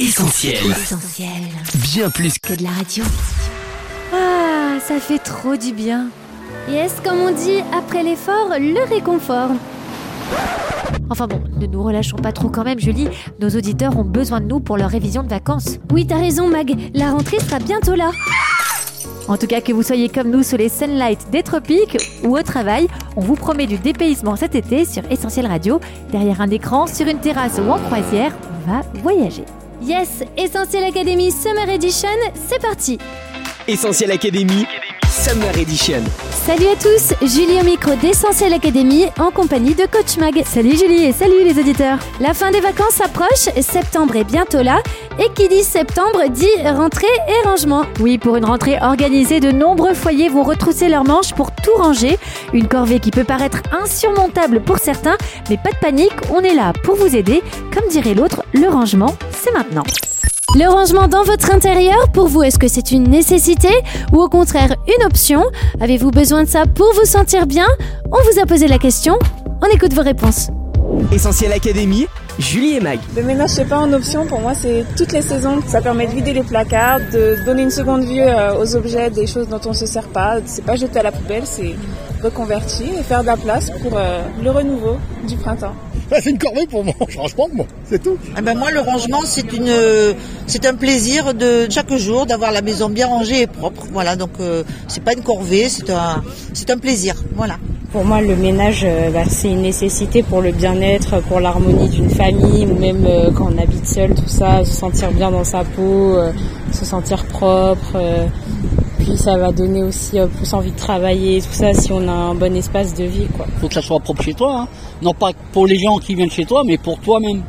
Essentiel. Essentiel. Bien plus que Que de la radio. Ah, ça fait trop du bien. Yes, comme on dit, après l'effort, le réconfort? Enfin bon, ne nous relâchons pas trop quand même, Julie. Nos auditeurs ont besoin de nous pour leur révision de vacances. Oui, t'as raison, Mag, la rentrée sera bientôt là. En tout cas, que vous soyez comme nous sous les sunlights des tropiques ou au travail, on vous promet du dépaysement cet été sur Essentiel Radio. Derrière un écran, sur une terrasse ou en croisière, on va voyager. Yes, Essentiel Academy Summer Edition, c'est parti. Essentiel Academy, Summer Edition. Salut à tous, Julie au micro d'Essentiel Academy en compagnie de Coach Mag. Salut Julie et salut les auditeurs. La fin des vacances approche, septembre est bientôt là, et qui dit septembre dit rentrée et rangement. Oui, pour une rentrée organisée, de nombreux foyers vont retrousser leurs manches pour tout ranger. Une corvée qui peut paraître insurmontable pour certains, mais pas de panique, on est là pour vous aider. Comme dirait l'autre, le rangement, c'est maintenant. Le rangement dans votre intérieur, pour vous, est-ce que c'est une nécessité ou au contraire une option? Avez-vous besoin de ça pour vous sentir bien? On vous a posé la question, on écoute vos réponses. Essentiel Academy, Julie et Mag. Le ménage, c'est pas en option. Pour moi, c'est toutes les saisons. Ça permet de vider les placards, de donner une seconde vue euh, aux objets, des choses dont on se sert pas. C'est pas jeter à la poubelle, c'est reconvertir et faire de la place pour euh, le renouveau du printemps. Ah, c'est une corvée pour moi, franchement, moi, c'est tout. Ah ben moi, le rangement, c'est une, c'est un plaisir de chaque jour d'avoir la maison bien rangée et propre. Voilà, donc euh, c'est pas une corvée, c'est un, c'est un plaisir. Voilà. Pour moi, le ménage, euh, bah, c'est une nécessité pour le bien-être, pour l'harmonie d'une famille, ou même euh, quand on habite seul, tout ça, se sentir bien dans sa peau, euh, se sentir propre. Puis ça va donner aussi euh, plus envie de travailler, tout ça, si on a un bon espace de vie, quoi. faut que ça soit propre chez toi. hein. Non pas pour les gens qui viennent chez toi, mais pour toi-même.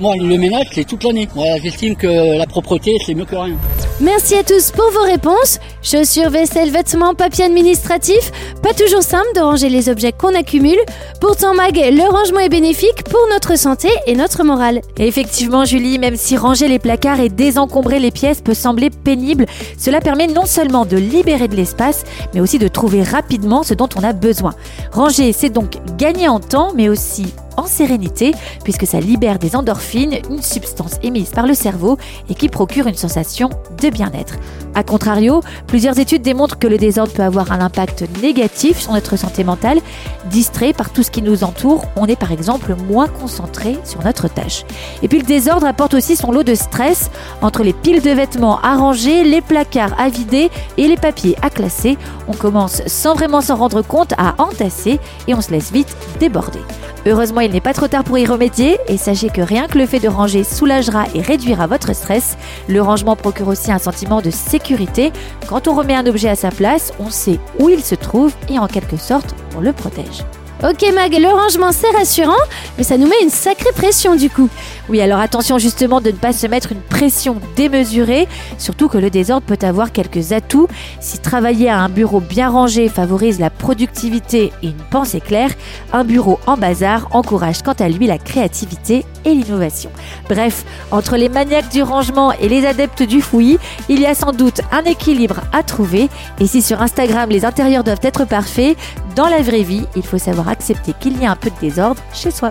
Moi, le ménage, c'est toute l'année. Voilà, j'estime que la propreté, c'est mieux que rien. Merci à tous pour vos réponses. Chaussures, vaisselle, vêtements, papier administratif. Pas toujours simple de ranger les objets qu'on accumule. Pourtant, Mag, le rangement est bénéfique pour notre santé et notre morale. Effectivement, Julie, même si ranger les placards et désencombrer les pièces peut sembler pénible, cela permet non seulement de libérer de l'espace, mais aussi de trouver rapidement ce dont on a besoin. Ranger, c'est donc gagner en temps, mais aussi en sérénité, puisque ça libère des endorphines, une substance émise par le cerveau et qui procure une sensation de bien-être. A contrario, plusieurs études démontrent que le désordre peut avoir un impact négatif sur notre santé mentale. Distrait par tout ce qui nous entoure, on est par exemple moins concentré sur notre tâche. Et puis le désordre apporte aussi son lot de stress entre les piles de vêtements à ranger, les placards à vider et les papiers à classer. On commence sans vraiment s'en rendre compte à entasser et on se laisse vite déborder. Heureusement, il n'est pas trop tard pour y remédier et sachez que rien que le fait de ranger soulagera et réduira votre stress. Le rangement procure aussi un sentiment de sécurité. Quand on remet un objet à sa place, on sait où il se trouve et en quelque sorte, on le protège. Ok Mag, le rangement c'est rassurant, mais ça nous met une sacrée pression du coup. Oui, alors attention justement de ne pas se mettre une pression démesurée, surtout que le désordre peut avoir quelques atouts. Si travailler à un bureau bien rangé favorise la productivité et une pensée claire, un bureau en bazar encourage quant à lui la créativité et l'innovation. Bref, entre les maniaques du rangement et les adeptes du fouillis, il y a sans doute un équilibre à trouver. Et si sur Instagram les intérieurs doivent être parfaits, dans la vraie vie, il faut savoir accepter qu'il y a un peu de désordre chez soi.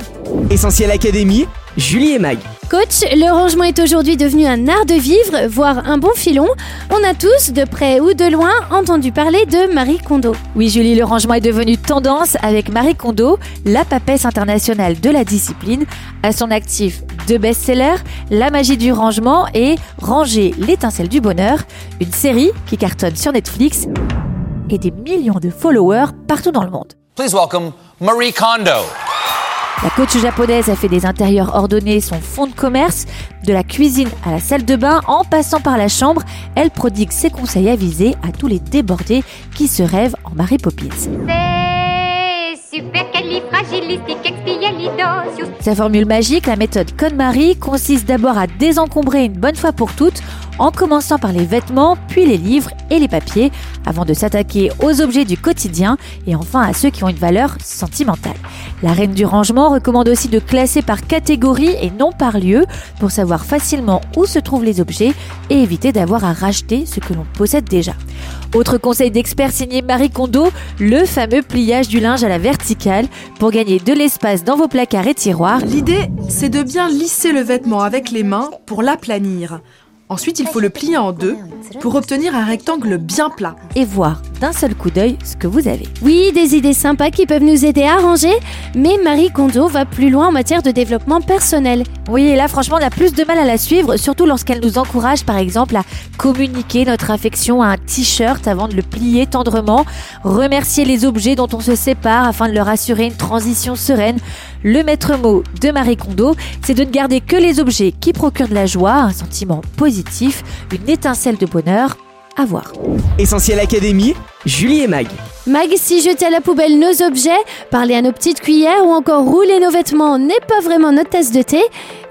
Essentiel Academy, Julie et Mag. Coach, le rangement est aujourd'hui devenu un art de vivre, voire un bon filon. On a tous, de près ou de loin, entendu parler de Marie Kondo. Oui, Julie, le rangement est devenu tendance avec Marie Kondo, la papesse internationale de la discipline. À son actif, deux best-sellers, La magie du rangement et Ranger l'étincelle du bonheur, une série qui cartonne sur Netflix et des millions de followers partout dans le monde. Please welcome Marie Kondo. La coach japonaise a fait des intérieurs ordonnés son fonds de commerce, de la cuisine à la salle de bain, en passant par la chambre. Elle prodigue ses conseils avisés à tous les débordés qui se rêvent en Mary Poppins. Sa formule magique, la méthode KonMari, consiste d'abord à désencombrer une bonne fois pour toutes. En commençant par les vêtements, puis les livres et les papiers, avant de s'attaquer aux objets du quotidien et enfin à ceux qui ont une valeur sentimentale. La reine du rangement recommande aussi de classer par catégorie et non par lieu pour savoir facilement où se trouvent les objets et éviter d'avoir à racheter ce que l'on possède déjà. Autre conseil d'expert signé Marie Kondo, le fameux pliage du linge à la verticale pour gagner de l'espace dans vos placards et tiroirs. L'idée, c'est de bien lisser le vêtement avec les mains pour l'aplanir. Ensuite, il faut le plier en deux pour obtenir un rectangle bien plat. Et voir d'un seul coup d'œil ce que vous avez. Oui, des idées sympas qui peuvent nous aider à ranger, mais Marie Kondo va plus loin en matière de développement personnel. Oui, et là, franchement, on a plus de mal à la suivre, surtout lorsqu'elle nous encourage, par exemple, à communiquer notre affection à un t-shirt avant de le plier tendrement, remercier les objets dont on se sépare afin de leur assurer une transition sereine. Le maître mot de Marie Kondo, c'est de ne garder que les objets qui procurent de la joie, un sentiment positif, une étincelle de bonheur à voir. Essentiel Académie, Julie et Mag. Mag, si jeter à la poubelle nos objets, parler à nos petites cuillères ou encore rouler nos vêtements n'est pas vraiment notre tasse de thé,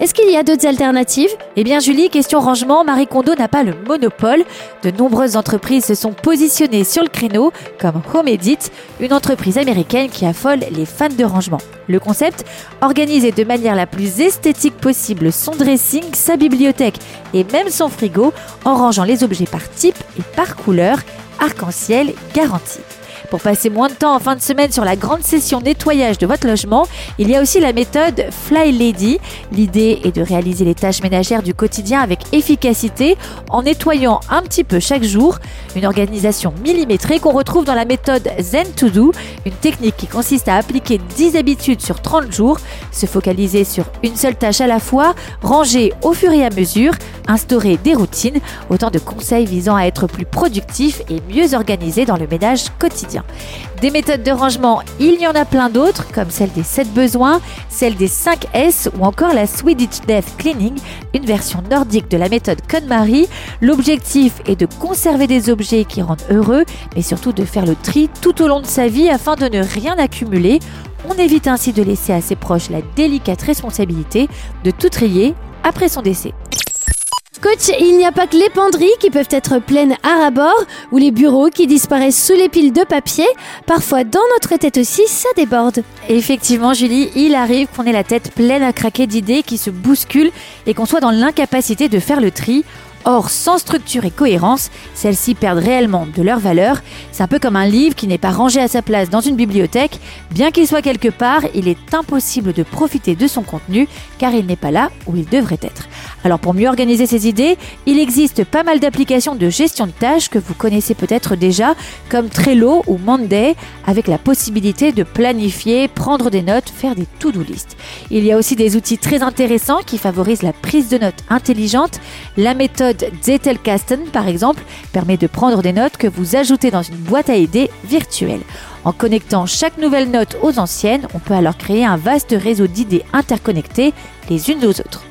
est-ce qu'il y a d'autres alternatives? Eh bien Julie, question rangement, Marie Kondo n'a pas le monopole. De nombreuses entreprises se sont positionnées sur le créneau, comme Home Edit, une entreprise américaine qui affole les fans de rangement. Le concept Organiser de manière la plus esthétique possible son dressing, sa bibliothèque et même son frigo en rangeant les objets par type et par couleur, arc-en-ciel garanti. Pour passer moins de temps en fin de semaine sur la grande session nettoyage de votre logement, il y a aussi la méthode Fly Lady. L'idée est de réaliser les tâches ménagères du quotidien avec efficacité en nettoyant un petit peu chaque jour. Une organisation millimétrée qu'on retrouve dans la méthode Zen to Do, une technique qui consiste à appliquer 10 habitudes sur 30 jours, se focaliser sur une seule tâche à la fois, ranger au fur et à mesure, instaurer des routines, autant de conseils visant à être plus productif et mieux organisé dans le ménage quotidien. Des méthodes de rangement, il y en a plein d'autres, comme celle des 7 besoins, celle des 5 S ou encore la Swedish Death Cleaning, une version nordique de la méthode KonMari. L'objectif est de conserver des objets qui rendent heureux, mais surtout de faire le tri tout au long de sa vie afin de ne rien accumuler. On évite ainsi de laisser à ses proches la délicate responsabilité de tout trier après son décès. Coach, il n'y a pas que les penderies qui peuvent être pleines à rabord ou les bureaux qui disparaissent sous les piles de papier. Parfois, dans notre tête aussi, ça déborde. Effectivement, Julie, il arrive qu'on ait la tête pleine à craquer d'idées qui se bousculent et qu'on soit dans l'incapacité de faire le tri. Or, sans structure et cohérence, celles-ci perdent réellement de leur valeur. C'est un peu comme un livre qui n'est pas rangé à sa place dans une bibliothèque. Bien qu'il soit quelque part, il est impossible de profiter de son contenu car il n'est pas là où il devrait être. Alors pour mieux organiser ses idées, il existe pas mal d'applications de gestion de tâches que vous connaissez peut-être déjà, comme Trello ou Monday, avec la possibilité de planifier, prendre des notes, faire des to-do list. Il y a aussi des outils très intéressants qui favorisent la prise de notes intelligente. La méthode Zettelkasten, par exemple, permet de prendre des notes que vous ajoutez dans une boîte à idées virtuelle. En connectant chaque nouvelle note aux anciennes, on peut alors créer un vaste réseau d'idées interconnectées les unes aux autres.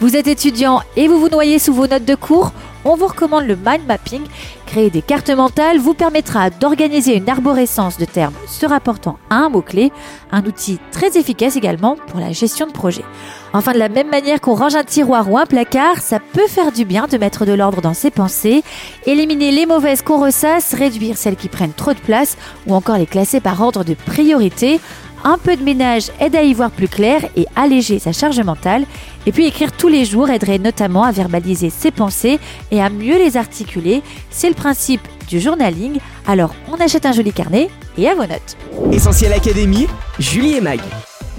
Vous êtes étudiant et vous vous noyez sous vos notes de cours on vous recommande le mind mapping. Créer des cartes mentales vous permettra d'organiser une arborescence de termes se rapportant à un mot-clé, un outil très efficace également pour la gestion de projet. Enfin, de la même manière qu'on range un tiroir ou un placard, ça peut faire du bien de mettre de l'ordre dans ses pensées, éliminer les mauvaises qu'on ressasse, réduire celles qui prennent trop de place ou encore les classer par ordre de priorité. Un peu de ménage aide à y voir plus clair et alléger sa charge mentale. Et puis écrire tous les jours aiderait notamment à verbaliser ses pensées et à mieux les articuler. C'est le principe du journaling. Alors on achète un joli carnet et à vos notes. Essentiel Académie, Julie et Mag.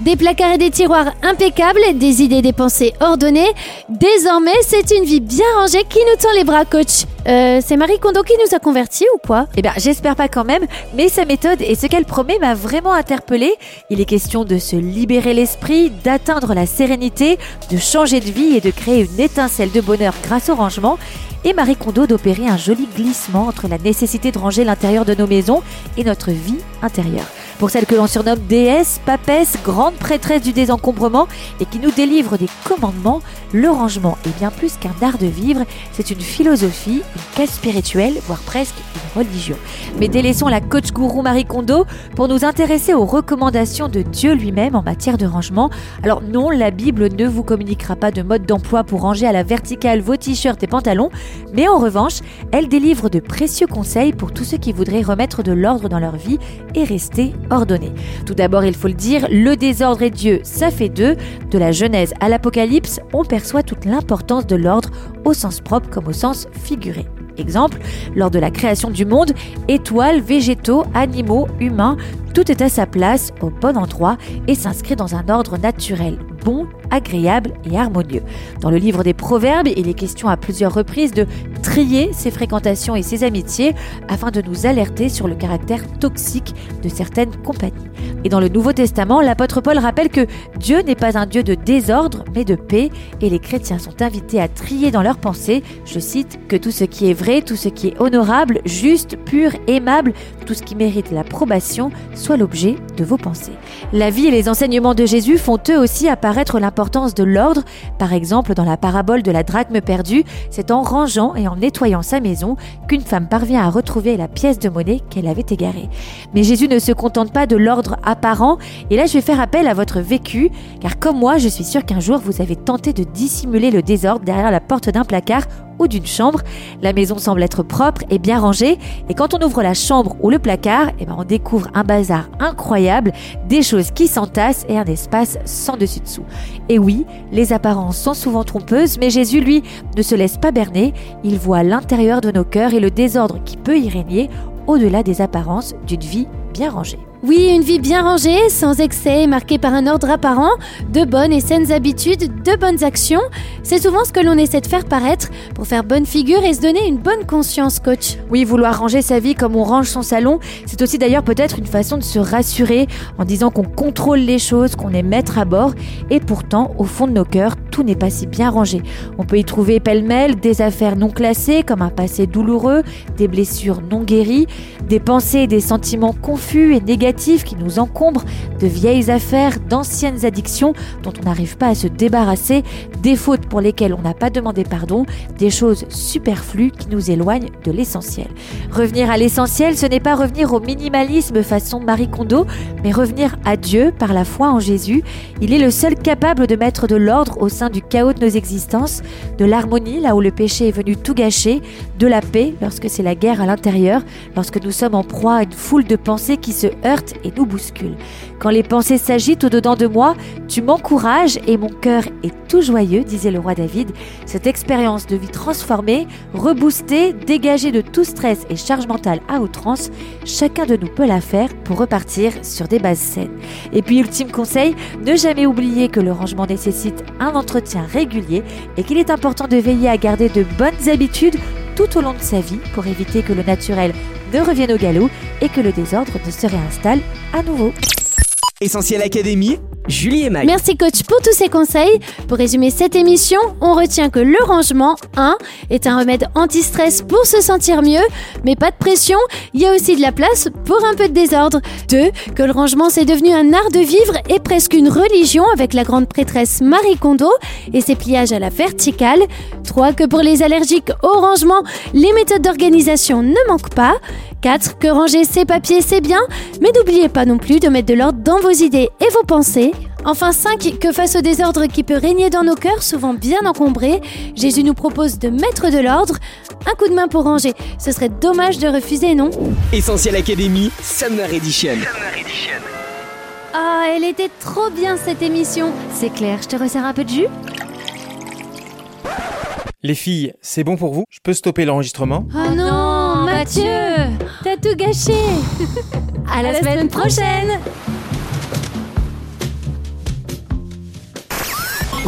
Des placards et des tiroirs impeccables, des idées des pensées ordonnées. Désormais, c'est une vie bien rangée qui nous tend les bras, coach. Euh, c'est Marie Kondo qui nous a convertis ou quoi? Eh bien, j'espère pas quand même, mais sa méthode et ce qu'elle promet m'a vraiment interpellée. Il est question de se libérer l'esprit, d'atteindre la sérénité, de changer de vie et de créer une étincelle de bonheur grâce au rangement et Marie Kondo d'opérer un joli glissement entre la nécessité de ranger l'intérieur de nos maisons et notre vie intérieure. Pour celle que l'on surnomme déesse, papesse, grande prêtresse du désencombrement et qui nous délivre des commandements, le rangement est bien plus qu'un art de vivre, c'est une philosophie, une quête spirituelle, voire presque une religion. Mais délaissons la coach gourou Marie Kondo pour nous intéresser aux recommandations de Dieu lui-même en matière de rangement. Alors non, la Bible ne vous communiquera pas de mode d'emploi pour ranger à la verticale vos t-shirts et pantalons, mais en revanche, elle délivre de précieux conseils pour tous ceux qui voudraient remettre de l'ordre dans leur vie et rester Tout d'abord, il faut le dire, le désordre et Dieu, ça fait deux. De la Genèse à l'Apocalypse, on perçoit toute l'importance de l'ordre au sens propre comme au sens figuré. Exemple, lors de la création du monde, étoiles, végétaux, animaux, humains, tout est à sa place, au bon endroit et s'inscrit dans un ordre naturel, bon, agréable et harmonieux. Dans le livre des Proverbes, il est question à plusieurs reprises de trier ses fréquentations et ses amitiés afin de nous alerter sur le caractère toxique de certaines compagnies. Et dans le Nouveau Testament, l'apôtre Paul rappelle que Dieu n'est pas un Dieu de désordre, mais de paix, et les chrétiens sont invités à trier dans leurs pensées, je cite, que tout ce qui est vrai, tout ce qui est honorable, juste, pur, aimable, tout ce qui mérite l'approbation, soit l'objet de vos pensées. La vie et les enseignements de Jésus font eux aussi apparaître l'importance de l'ordre. Par exemple, dans la parabole de la drachme perdue, c'est en rangeant et en nettoyant sa maison qu'une femme parvient à retrouver la pièce de monnaie qu'elle avait égarée. Mais Jésus ne se contente pas de l'ordre apparent, et là je vais faire appel à votre vécu, car comme moi, je suis sûr qu'un jour vous avez tenté de dissimuler le désordre derrière la porte d'un placard ou d'une chambre. La maison semble être propre et bien rangée, et quand on ouvre la chambre ou le placard, eh ben on découvre un bazar incroyable, des choses qui s'entassent et un espace sans dessus-dessous. Et oui, les apparences sont souvent trompeuses, mais Jésus, lui, ne se laisse pas berner, il voit l'intérieur de nos cœurs et le désordre qui peut y régner au-delà des apparences d'une vie bien rangée. Oui, une vie bien rangée, sans excès, marquée par un ordre apparent, de bonnes et saines habitudes, de bonnes actions, c'est souvent ce que l'on essaie de faire paraître pour faire bonne figure et se donner une bonne conscience, coach. Oui, vouloir ranger sa vie comme on range son salon, c'est aussi d'ailleurs peut-être une façon de se rassurer en disant qu'on contrôle les choses, qu'on est maître à bord, et pourtant, au fond de nos cœurs, tout n'est pas si bien rangé. On peut y trouver pêle-mêle des affaires non classées comme un passé douloureux, des blessures non guéries, des pensées et des sentiments confus et négatifs qui nous encombrent, de vieilles affaires, d'anciennes addictions dont on n'arrive pas à se débarrasser, des fautes pour lesquelles on n'a pas demandé pardon, des choses superflues qui nous éloignent de l'essentiel. Revenir à l'essentiel, ce n'est pas revenir au minimalisme façon Marie Kondo, mais revenir à Dieu par la foi en Jésus. Il est le seul capable de mettre de l'ordre au sein du chaos de nos existences, de l'harmonie là où le péché est venu tout gâcher, de la paix lorsque c'est la guerre à l'intérieur, lorsque nous sommes en proie à une foule de pensées qui se heurtent et nous bouscule. Quand les pensées s'agitent au-dedans de moi, tu m'encourages et mon cœur est tout joyeux, disait le roi David. Cette expérience de vie transformée, reboostée, dégagée de tout stress et charge mentale à outrance, chacun de nous peut la faire pour repartir sur des bases saines. Et puis, ultime conseil, ne jamais oublier que le rangement nécessite un entretien régulier et qu'il est important de veiller à garder de bonnes habitudes tout au long de sa vie pour éviter que le naturel ne revienne au galop et que le désordre ne se réinstalle à nouveau. Essentiel Académie, Julie et. Merci coach pour tous ces conseils. Pour résumer cette émission, on retient que le rangement 1 est un remède anti-stress pour se sentir mieux, mais pas de pression, il y a aussi de la place pour un peu de désordre. 2. Que le rangement c'est devenu un art de vivre et presque une religion avec la grande prêtresse Marie Kondo et ses pliages à la verticale. 3. Que pour les allergiques au rangement, les méthodes d'organisation ne manquent pas. 4. Que ranger ses papiers c'est bien, mais n'oubliez pas non plus de mettre de l'ordre dans vos idées et vos pensées. Enfin 5. Que face au désordre qui peut régner dans nos cœurs, souvent bien encombrés, Jésus nous propose de mettre de l'ordre. Un coup de main pour ranger, ce serait dommage de refuser, non? Essentiel Académie, Summer Edition. Ah, elle était trop bien cette émission. C'est clair, je te resserre un peu de jus? Les filles, c'est bon pour vous? Je peux stopper l'enregistrement? Oh non, Mathieu. T'as tout gâché. À la, semaine prochaine